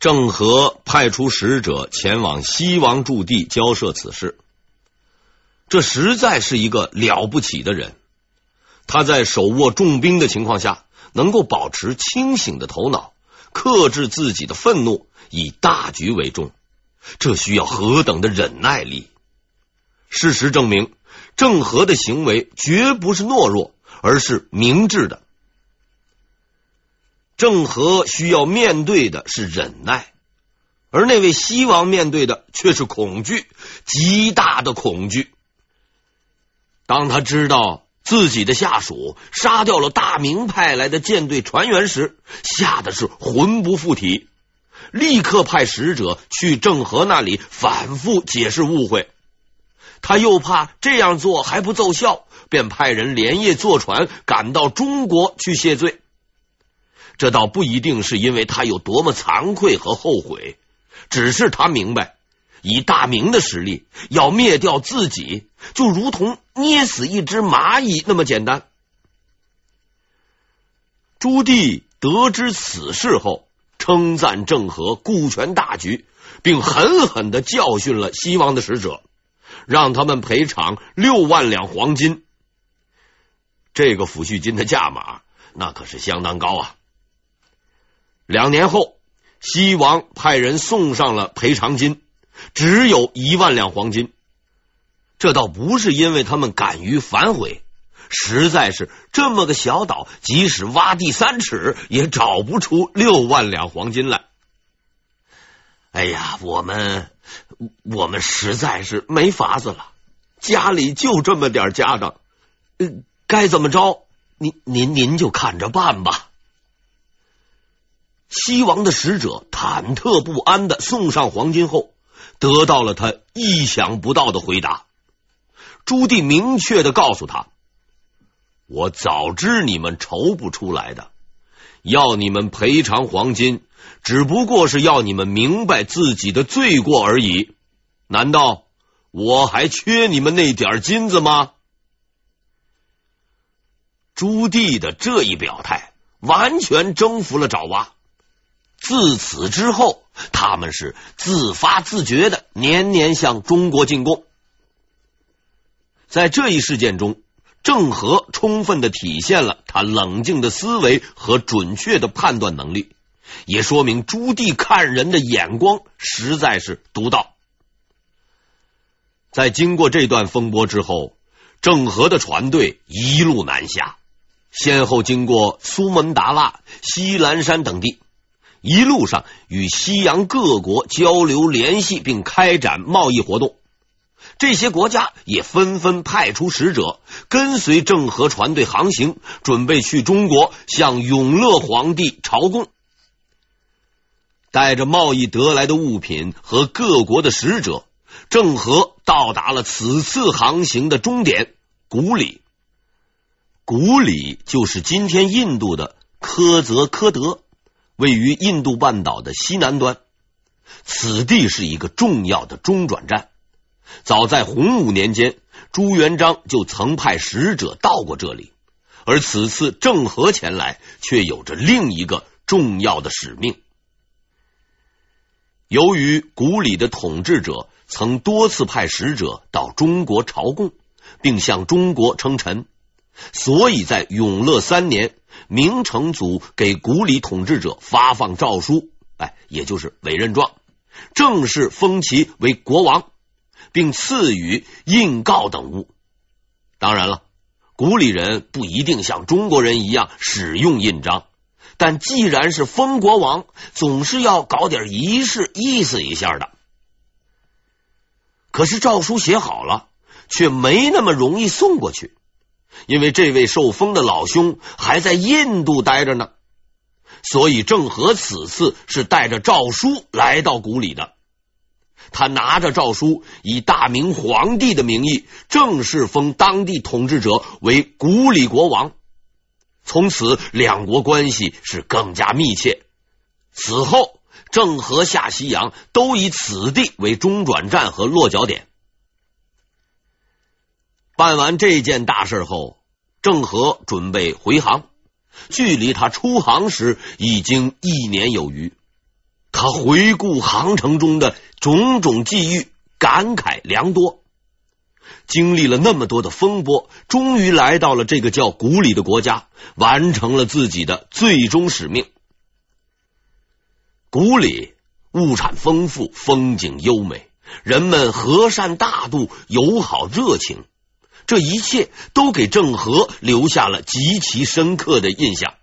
郑和派出使者前往西王驻地交涉此事，这实在是一个了不起的人。他在手握重兵的情况下，能够保持清醒的头脑，克制自己的愤怒，以大局为重。这需要何等的忍耐力！事实证明，郑和的行为绝不是懦弱，而是明智的。郑和需要面对的是忍耐，而那位西王面对的却是恐惧，极大的恐惧。当他知道自己的下属杀掉了大明派来的舰队船员时，吓得是魂不附体，立刻派使者去郑和那里反复解释误会。他又怕这样做还不奏效，便派人连夜坐船赶到中国去谢罪。这倒不一定是因为他有多么惭愧和后悔，只是他明白，以大明的实力要灭掉自己，就如同捏死一只蚂蚁那么简单。朱棣得知此事后，称赞郑和顾全大局，并狠狠的教训了西王的使者，让他们赔偿六万两黄金。这个抚恤金的价码，那可是相当高啊！两年后，西王派人送上了赔偿金，只有一万两黄金。这倒不是因为他们敢于反悔，实在是这么个小岛，即使挖地三尺，也找不出六万两黄金来。哎呀，我们我们实在是没法子了，家里就这么点家当，嗯，该怎么着？您您您就看着办吧。西王的使者忐忑不安的送上黄金后，得到了他意想不到的回答。朱棣明确的告诉他：“我早知你们筹不出来的，要你们赔偿黄金，只不过是要你们明白自己的罪过而已。难道我还缺你们那点金子吗？”朱棣的这一表态，完全征服了爪哇。自此之后，他们是自发自觉的年年向中国进贡。在这一事件中，郑和充分的体现了他冷静的思维和准确的判断能力，也说明朱棣看人的眼光实在是独到。在经过这段风波之后，郑和的船队一路南下，先后经过苏门答腊、西兰山等地。一路上与西洋各国交流联系，并开展贸易活动。这些国家也纷纷派出使者跟随郑和船队航行，准备去中国向永乐皇帝朝贡。带着贸易得来的物品和各国的使者，郑和到达了此次航行的终点古里。古里就是今天印度的科泽科德。位于印度半岛的西南端，此地是一个重要的中转站。早在洪武年间，朱元璋就曾派使者到过这里，而此次郑和前来，却有着另一个重要的使命。由于古里的统治者曾多次派使者到中国朝贡，并向中国称臣，所以在永乐三年。明成祖给古里统治者发放诏书，哎，也就是委任状，正式封其为国王，并赐予印告等物。当然了，古里人不一定像中国人一样使用印章，但既然是封国王，总是要搞点仪式，意思一下的。可是诏书写好了，却没那么容易送过去。因为这位受封的老兄还在印度待着呢，所以郑和此次是带着诏书来到古里的。他拿着诏书，以大明皇帝的名义正式封当地统治者为古里国王。从此，两国关系是更加密切。此后，郑和下西洋都以此地为中转站和落脚点。办完这件大事后，郑和准备回航。距离他出航时已经一年有余，他回顾航程中的种种际遇，感慨良多。经历了那么多的风波，终于来到了这个叫古里的国家，完成了自己的最终使命。古里物产丰富，风景优美，人们和善大度，友好热情，这一切都给郑和留下了极其深刻的印象，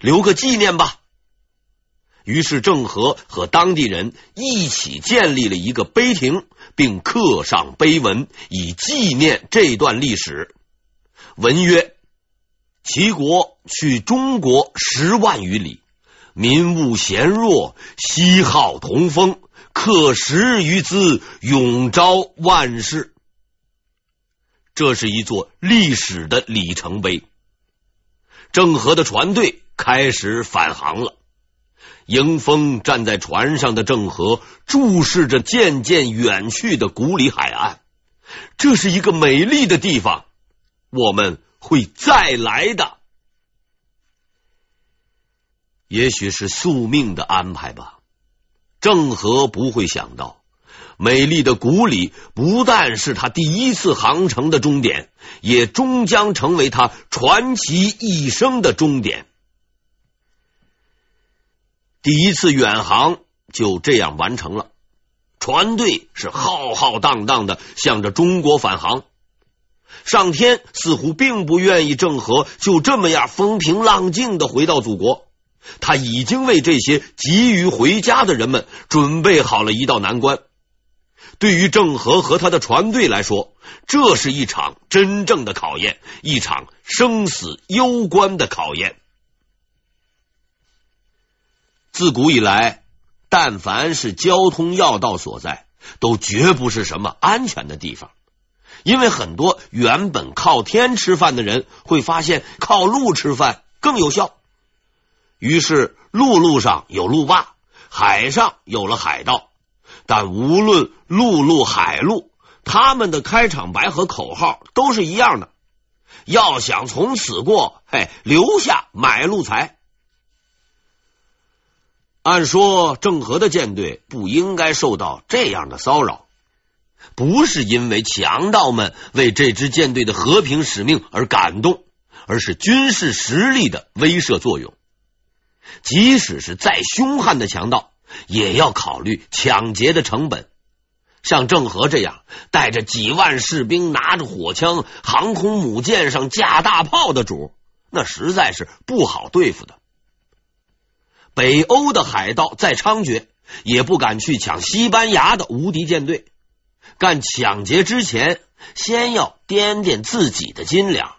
留个纪念吧。于是，郑和和当地人一起建立了一个碑亭，并刻上碑文，以纪念这段历史。文曰：“齐国去中国十万余里，民物贤弱，西好同风，刻十余兹，永昭万世。”这是一座历史的里程碑。郑和的船队开始返航了。迎风站在船上的郑和注视着渐渐远去的古里海岸，这是一个美丽的地方，我们会再来的。也许是宿命的安排吧。郑和不会想到，美丽的古里不但是他第一次航程的终点，也终将成为他传奇一生的终点。第一次远航就这样完成了，船队是浩浩荡荡的向着中国返航。上天似乎并不愿意郑和就这么样风平浪静的回到祖国，他已经为这些急于回家的人们准备好了一道难关。对于郑和和他的船队来说，这是一场真正的考验，一场生死攸关的考验。自古以来，但凡是交通要道所在，都绝不是什么安全的地方。因为很多原本靠天吃饭的人，会发现靠路吃饭更有效。于是，陆路上有路霸，海上有了海盗。但无论陆路海路，他们的开场白和口号都是一样的：要想从此过，嘿，留下买路财。按说郑和的舰队不应该受到这样的骚扰，不是因为强盗们为这支舰队的和平使命而感动，而是军事实力的威慑作用。即使是再凶悍的强盗，也要考虑抢劫的成本。像郑和这样带着几万士兵、拿着火枪、航空母舰上架大炮的主，那实在是不好对付的。北欧的海盗再猖獗，也不敢去抢西班牙的无敌舰队。干抢劫之前，先要掂掂自己的斤两。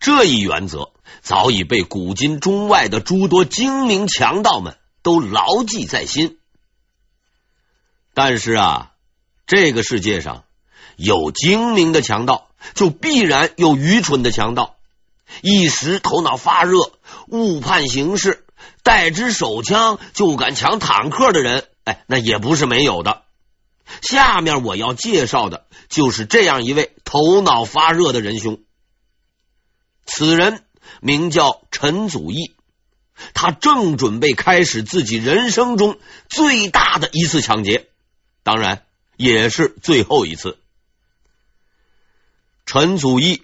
这一原则早已被古今中外的诸多精明强盗们都牢记在心。但是啊，这个世界上有精明的强盗，就必然有愚蠢的强盗。一时头脑发热，误判形势。带支手枪就敢抢坦克的人，哎，那也不是没有的。下面我要介绍的就是这样一位头脑发热的仁兄。此人名叫陈祖义，他正准备开始自己人生中最大的一次抢劫，当然也是最后一次。陈祖义，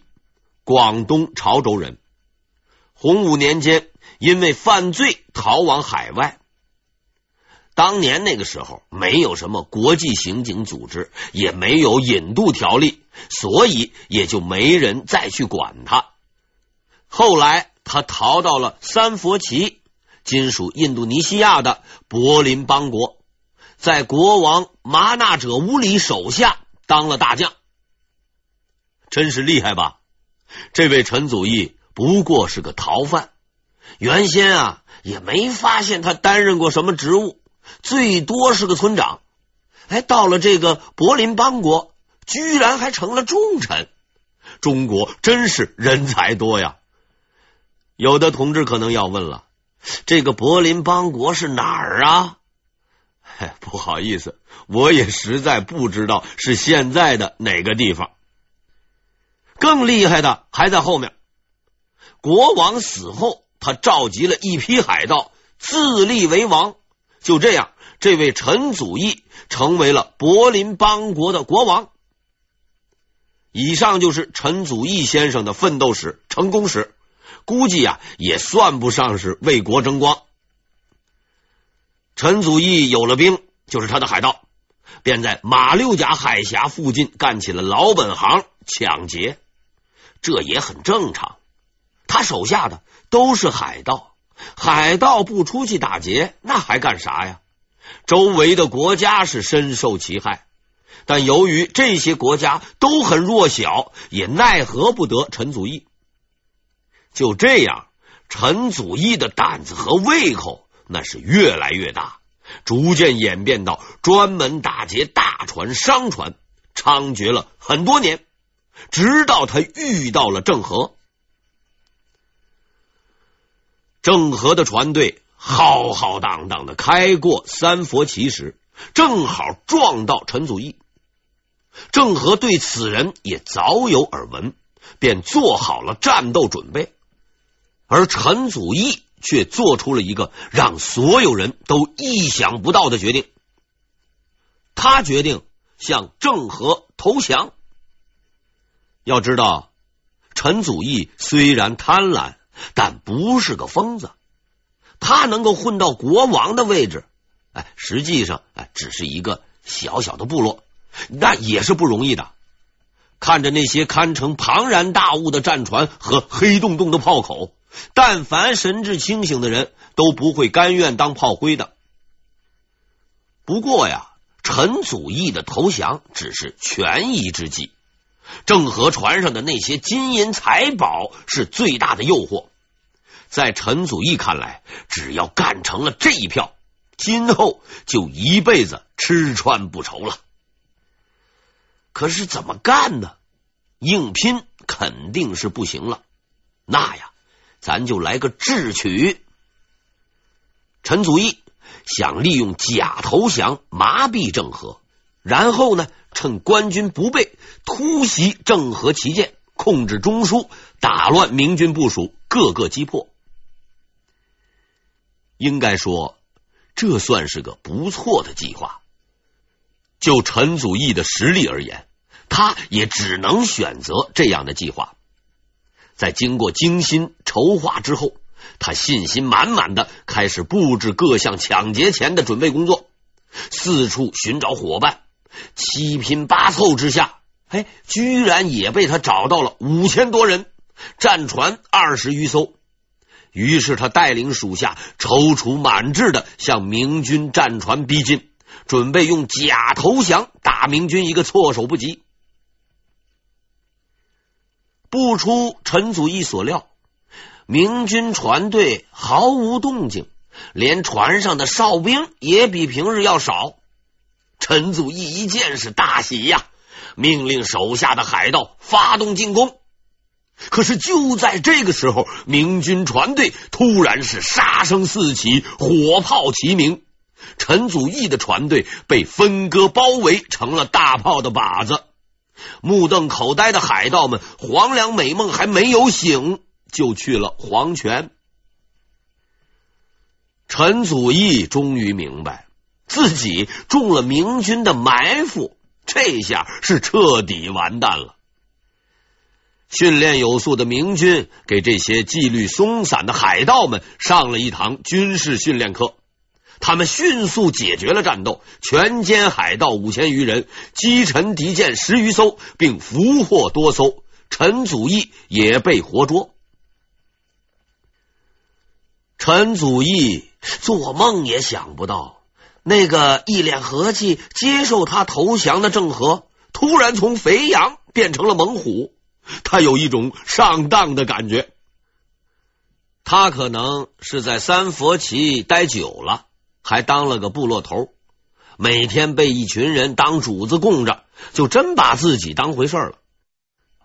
广东潮州人，洪武年间。因为犯罪逃往海外，当年那个时候没有什么国际刑警组织，也没有引渡条例，所以也就没人再去管他。后来他逃到了三佛齐，今属印度尼西亚的柏林邦国，在国王麻纳者乌里手下当了大将，真是厉害吧？这位陈祖义不过是个逃犯。原先啊，也没发现他担任过什么职务，最多是个村长。哎，到了这个柏林邦国，居然还成了重臣。中国真是人才多呀！有的同志可能要问了，这个柏林邦国是哪儿啊？不好意思，我也实在不知道是现在的哪个地方。更厉害的还在后面，国王死后。他召集了一批海盗，自立为王，就这样，这位陈祖义成为了柏林邦国的国王。以上就是陈祖义先生的奋斗史、成功史，估计呀、啊、也算不上是为国争光。陈祖义有了兵，就是他的海盗，便在马六甲海峡附近干起了老本行——抢劫。这也很正常，他手下的都是海盗，海盗不出去打劫，那还干啥呀？周围的国家是深受其害，但由于这些国家都很弱小，也奈何不得陈祖义。就这样，陈祖义的胆子和胃口那是越来越大，逐渐演变到专门打劫大船、商船，猖獗了很多年。直到他遇到了郑和，郑和的船队浩浩荡荡的开过三佛齐时，正好撞到陈祖义。郑和对此人也早有耳闻，便做好了战斗准备。而陈祖义却做出了一个让所有人都意想不到的决定，他决定向郑和投降。要知道，陈祖义虽然贪婪，但不是个疯子。他能够混到国王的位置，哎，实际上哎，只是一个小小的部落，那也是不容易的。看着那些堪称庞然大物的战船和黑洞洞的炮口，但凡神志清醒的人都不会甘愿当炮灰的。不过呀，陈祖义的投降只是权宜之计。郑和船上的那些金银财宝是最大的诱惑，在陈祖义看来，只要干成了这一票，今后就一辈子吃穿不愁了。可是怎么干呢？硬拼肯定是不行了。那呀，咱就来个智取。陈祖义想利用假投降麻痹郑和，然后呢，趁官军不备，突袭郑和旗舰，控制中枢，打乱明军部署，各个击破。应该说，这算是个不错的计划。就陈祖义的实力而言，他也只能选择这样的计划。在经过精心筹划之后，他信心满满的开始布置各项抢劫前的准备工作，四处寻找伙伴。七拼八凑之下，哎，居然也被他找到了五千多人，战船二十余艘。于是他带领属下踌躇满志的向明军战船逼近，准备用假投降打明军一个措手不及。不出陈祖义所料，明军船队毫无动静，连船上的哨兵也比平日要少。陈祖义一见是大喜呀，命令手下的海盗发动进攻。可是就在这个时候，明军船队突然是杀声四起，火炮齐鸣，陈祖义的船队被分割包围，成了大炮的靶子。目瞪口呆的海盗们，黄粱美梦还没有醒，就去了黄泉。陈祖义终于明白。自己中了明军的埋伏，这下是彻底完蛋了。训练有素的明军给这些纪律松散的海盗们上了一堂军事训练课，他们迅速解决了战斗，全歼海盗五千余人，击沉敌舰十余艘，并俘获多艘。陈祖义也被活捉。陈祖义做梦也想不到。那个一脸和气接受他投降的郑和，突然从肥羊变成了猛虎，他有一种上当的感觉。他可能是在三佛齐待久了，还当了个部落头，每天被一群人当主子供着，就真把自己当回事了。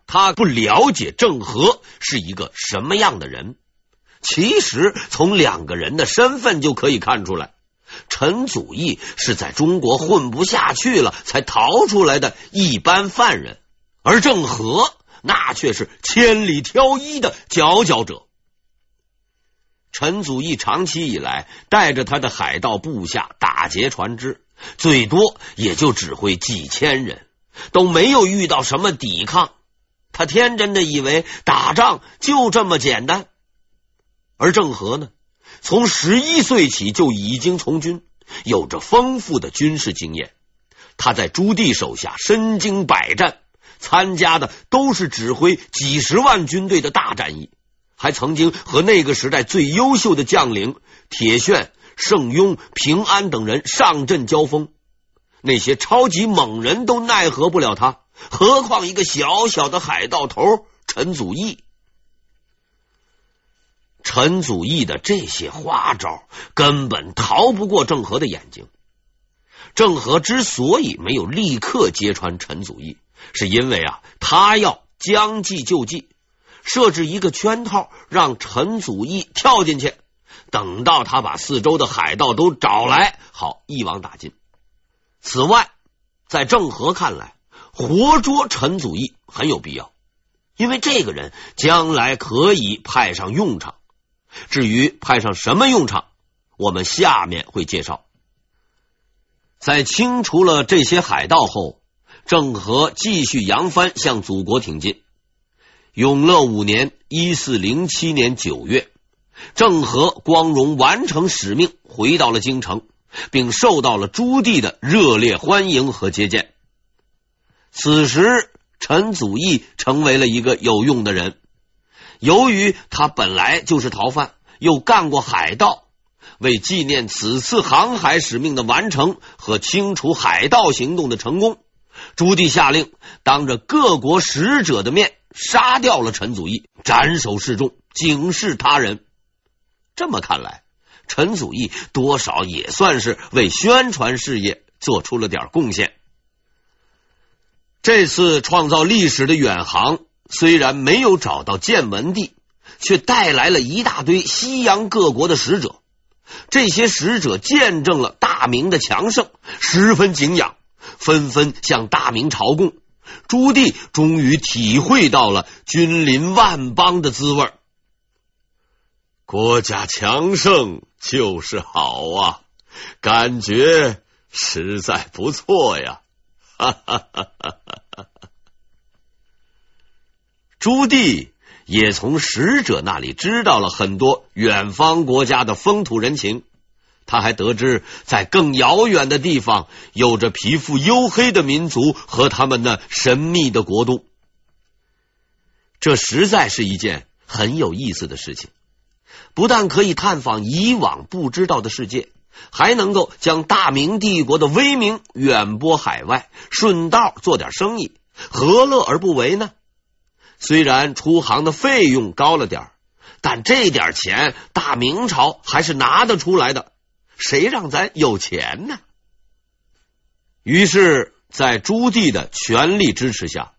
他不了解郑和是一个什么样的人，其实从两个人的身份就可以看出来。陈祖义是在中国混不下去了才逃出来的一般犯人，而郑和那却是千里挑一的佼佼者。陈祖义长期以来带着他的海盗部下打劫船只，最多也就指挥几千人，都没有遇到什么抵抗。他天真的以为打仗就这么简单。而郑和呢，从十一岁起就已经从军，有着丰富的军事经验。他在朱棣手下身经百战，参加的都是指挥几十万军队的大战役。还曾经和那个时代最优秀的将领铁铉、盛庸、平安等人上阵交锋，那些超级猛人都奈何不了他，何况一个小小的海盗头陈祖义。陈祖义的这些花招根本逃不过郑和的眼睛。郑和之所以没有立刻揭穿陈祖义，是因为啊，他要将计就计。设置一个圈套，让陈祖义跳进去，等到他把四周的海盗都找来，好一网打尽。此外，在郑和看来，活捉陈祖义很有必要，因为这个人将来可以派上用场。至于派上什么用场，我们下面会介绍。在清除了这些海盗后，郑和继续扬帆向祖国挺进。永乐五年（一四零七年九月），郑和光荣完成使命，回到了京城，并受到了朱棣的热烈欢迎和接见。此时，陈祖义成为了一个有用的人。由于他本来就是逃犯，又干过海盗，为纪念此次航海使命的完成和清除海盗行动的成功，朱棣下令当着各国使者的面。杀掉了陈祖义，斩首示众，警示他人。这么看来，陈祖义多少也算是为宣传事业做出了点贡献。这次创造历史的远航，虽然没有找到建文帝，却带来了一大堆西洋各国的使者。这些使者见证了大明的强盛，十分敬仰，纷纷向大明朝贡。朱棣终于体会到了君临万邦的滋味。国家强盛就是好啊，感觉实在不错呀！哈哈哈哈哈。朱棣也从使者那里知道了很多远方国家的风土人情。他还得知，在更遥远的地方，有着皮肤黝黑的民族和他们那神秘的国度。这实在是一件很有意思的事情，不但可以探访以往不知道的世界，还能够将大明帝国的威名远播海外，顺道做点生意，何乐而不为呢？虽然出航的费用高了点，但这点钱大明朝还是拿得出来的。谁让咱有钱呢？于是，在朱棣的全力支持下，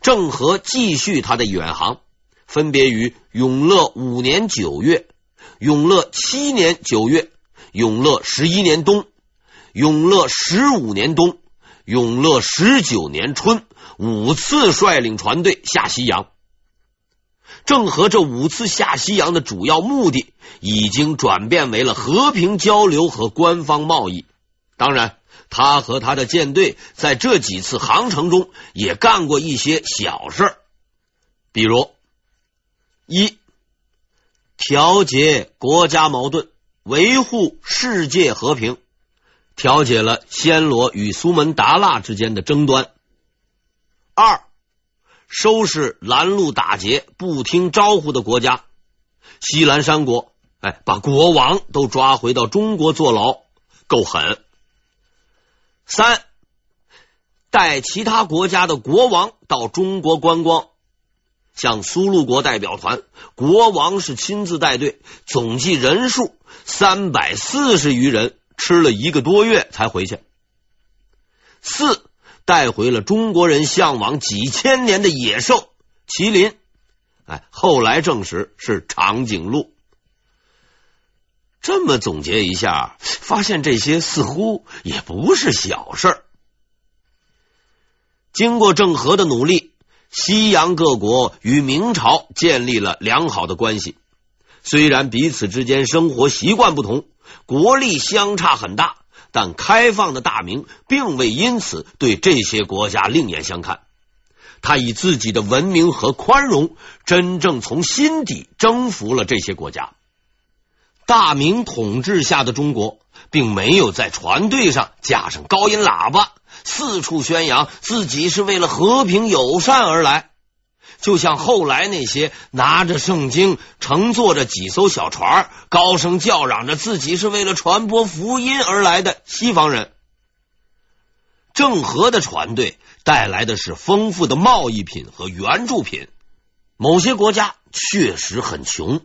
郑和继续他的远航，分别于永乐五年九月、永乐七年九月、永乐十一年冬、永乐十五年冬、永乐十九年春五次率领船队下西洋。郑和这五次下西洋的主要目的，已经转变为了和平交流和官方贸易。当然，他和他的舰队在这几次航程中也干过一些小事儿，比如一调节国家矛盾，维护世界和平，调解了暹罗与苏门答腊之间的争端。二收拾拦路打劫、不听招呼的国家，西兰山国，哎，把国王都抓回到中国坐牢，够狠。三，带其他国家的国王到中国观光，像苏禄国代表团，国王是亲自带队，总计人数三百四十余人，吃了一个多月才回去。四。带回了中国人向往几千年的野兽麒麟，哎，后来证实是长颈鹿。这么总结一下，发现这些似乎也不是小事儿。经过郑和的努力，西洋各国与明朝建立了良好的关系。虽然彼此之间生活习惯不同，国力相差很大，但开放的大明并未因此对这些国家另眼相看。他以自己的文明和宽容，真正从心底征服了这些国家。大明统治下的中国，并没有在船队上架上高音喇叭，四处宣扬自己是为了和平友善而来。就像后来那些拿着圣经、乘坐着几艘小船、高声叫嚷着自己是为了传播福音而来的西方人。郑和的船队带来的是丰富的贸易品和援助品。某些国家确实很穷，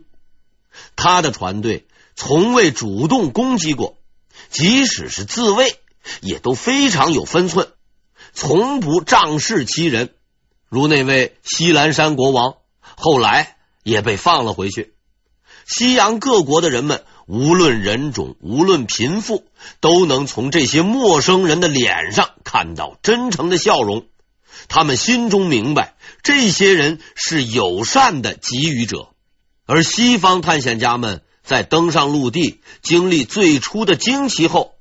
他的船队从未主动攻击过，即使是自卫，也都非常有分寸，从不仗势欺人。如那位西兰山国王，后来也被放了回去。西洋各国的人们，无论人种，无论贫富，都能从这些陌生人的脸上看到真诚的笑容。他们心中明白，这些人是友善的给予者。而西方探险家们在登上陆地，经历最初的惊奇后，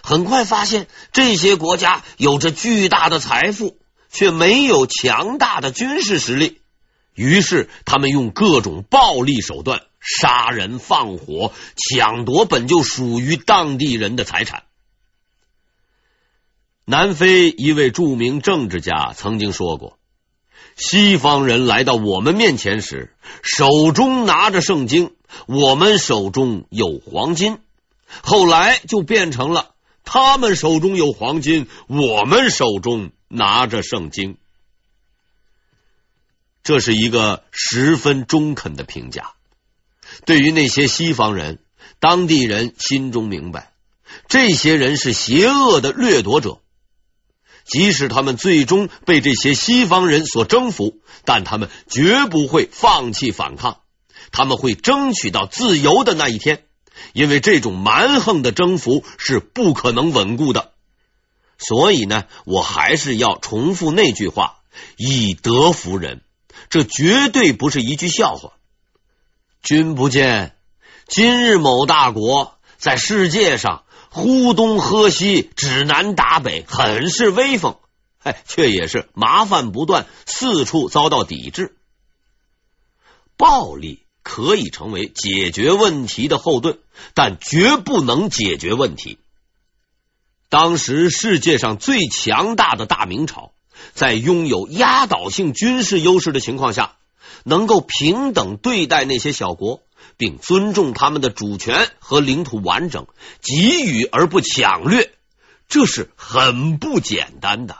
很快发现这些国家有着巨大的财富。却没有强大的军事实力，于是他们用各种暴力手段杀人放火，抢夺本就属于当地人的财产。南非一位著名政治家曾经说过：“西方人来到我们面前时，手中拿着圣经，我们手中有黄金；后来就变成了他们手中有黄金，我们手中。”拿着圣经，这是一个十分中肯的评价。对于那些西方人，当地人心中明白，这些人是邪恶的掠夺者。即使他们最终被这些西方人所征服，但他们绝不会放弃反抗。他们会争取到自由的那一天，因为这种蛮横的征服是不可能稳固的。所以呢，我还是要重复那句话：以德服人，这绝对不是一句笑话。君不见，今日某大国在世界上呼东喝西，指南打北，很是威风，哎，却也是麻烦不断，四处遭到抵制。暴力可以成为解决问题的后盾，但绝不能解决问题。当时世界上最强大的大明朝，在拥有压倒性军事优势的情况下，能够平等对待那些小国，并尊重他们的主权和领土完整，给予而不抢掠，这是很不简单的。